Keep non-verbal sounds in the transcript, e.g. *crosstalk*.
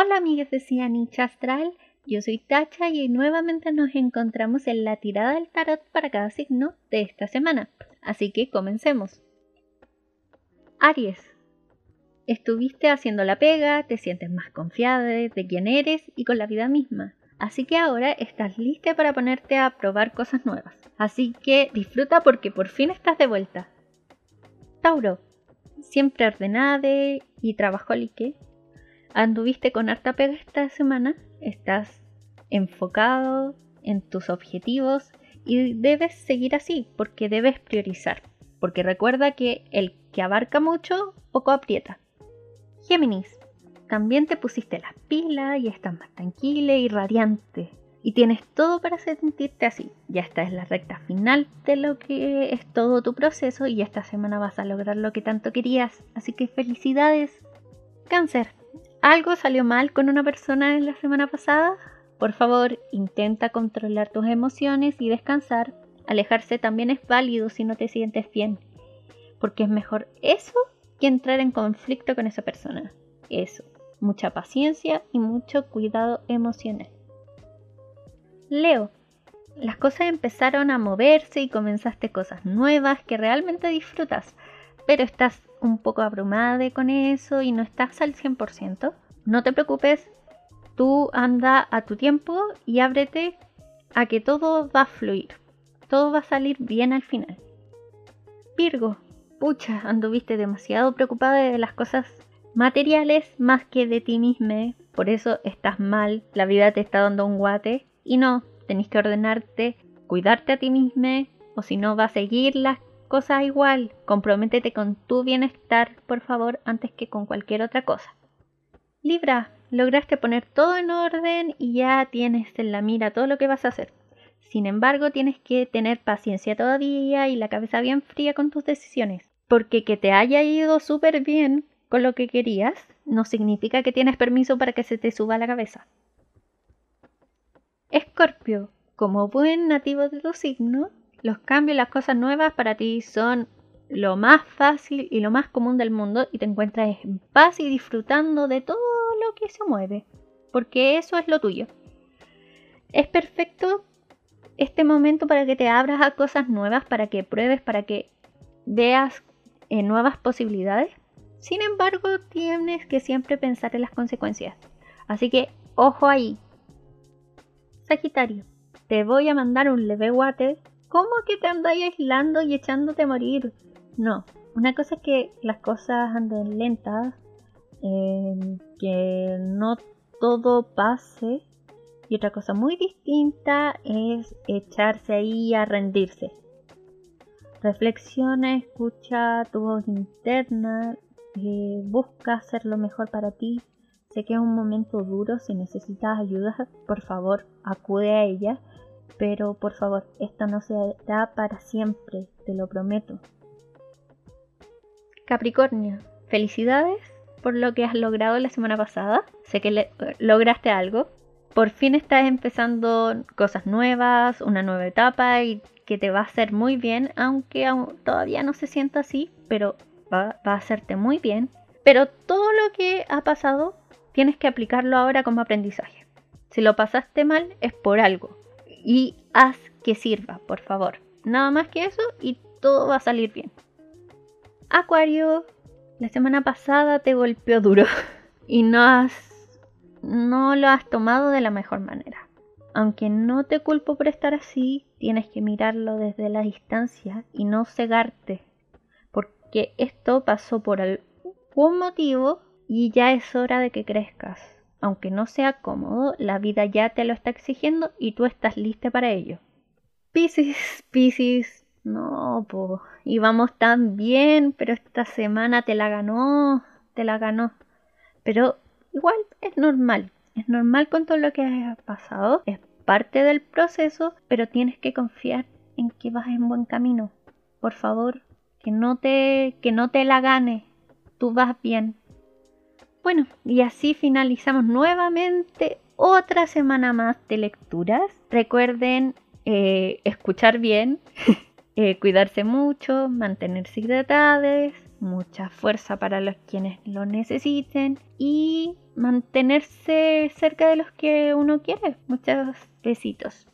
Hola amigas de Cianich Astral, yo soy Tacha y nuevamente nos encontramos en la tirada del tarot para cada signo de esta semana. Así que comencemos. Aries. Estuviste haciendo la pega, te sientes más confiada de quién eres y con la vida misma. Así que ahora estás lista para ponerte a probar cosas nuevas. Así que disfruta porque por fin estás de vuelta. Tauro. Siempre ordenada y trabajólique. Anduviste con harta pega esta semana. Estás enfocado en tus objetivos y debes seguir así porque debes priorizar. Porque recuerda que el que abarca mucho, poco aprieta. Géminis también te pusiste las pilas y estás más tranquila y radiante. Y tienes todo para sentirte así. Ya esta es la recta final de lo que es todo tu proceso y esta semana vas a lograr lo que tanto querías. Así que felicidades. Cáncer. ¿Algo salió mal con una persona en la semana pasada? Por favor, intenta controlar tus emociones y descansar. Alejarse también es válido si no te sientes bien. Porque es mejor eso que entrar en conflicto con esa persona. Eso mucha paciencia y mucho cuidado emocional. Leo, las cosas empezaron a moverse y comenzaste cosas nuevas que realmente disfrutas, pero estás un poco abrumada con eso y no estás al 100%. No te preocupes, tú anda a tu tiempo y ábrete a que todo va a fluir, todo va a salir bien al final. Virgo, pucha, anduviste demasiado preocupada de las cosas materiales más que de ti misma, por eso estás mal, la vida te está dando un guate y no, tenés que ordenarte, cuidarte a ti misma o si no va a seguir las cosas igual, comprométete con tu bienestar, por favor, antes que con cualquier otra cosa. Libra, lograste poner todo en orden y ya tienes en la mira todo lo que vas a hacer. Sin embargo, tienes que tener paciencia todavía y la cabeza bien fría con tus decisiones, porque que te haya ido súper bien con lo que querías, no significa que tienes permiso para que se te suba la cabeza. Escorpio, como buen nativo de tu signo, los cambios y las cosas nuevas para ti son lo más fácil y lo más común del mundo y te encuentras en paz y disfrutando de todo lo que se mueve, porque eso es lo tuyo. Es perfecto este momento para que te abras a cosas nuevas, para que pruebes, para que veas eh, nuevas posibilidades sin embargo, tienes que siempre pensar en las consecuencias. Así que, ojo ahí. Sagitario, te voy a mandar un leve water. ¿Cómo que te andáis aislando y echándote a morir? No, una cosa es que las cosas anden lentas, em, que no todo pase. Y otra cosa muy distinta es echarse ahí a rendirse. Reflexiona, escucha tu voz interna, busca hacer lo mejor para ti. Sé que es un momento duro, si necesitas ayuda, por favor, acude a ella. Pero por favor, esto no se da para siempre, te lo prometo. Capricornio, felicidades por lo que has logrado la semana pasada. Sé que lograste algo. Por fin estás empezando cosas nuevas, una nueva etapa y que te va a hacer muy bien, aunque todavía no se sienta así, pero va, a hacerte muy bien, pero todo lo que ha pasado tienes que aplicarlo ahora como aprendizaje. Si lo pasaste mal es por algo y haz que sirva, por favor. Nada más que eso y todo va a salir bien. Acuario, la semana pasada te golpeó duro *laughs* y no has no lo has tomado de la mejor manera. Aunque no te culpo por estar así, tienes que mirarlo desde la distancia y no cegarte que esto pasó por algún motivo y ya es hora de que crezcas. Aunque no sea cómodo, la vida ya te lo está exigiendo y tú estás lista para ello. Piscis, Piscis, no, pues íbamos tan bien, pero esta semana te la ganó, te la ganó. Pero igual es normal, es normal con todo lo que ha pasado, es parte del proceso, pero tienes que confiar en que vas en buen camino. Por favor, que no te, que no te la gane, tú vas bien. Bueno, y así finalizamos nuevamente otra semana más de lecturas. Recuerden eh, escuchar bien, *laughs* eh, cuidarse mucho, mantenerse hidratados, mucha fuerza para los quienes lo necesiten y mantenerse cerca de los que uno quiere. Muchos besitos.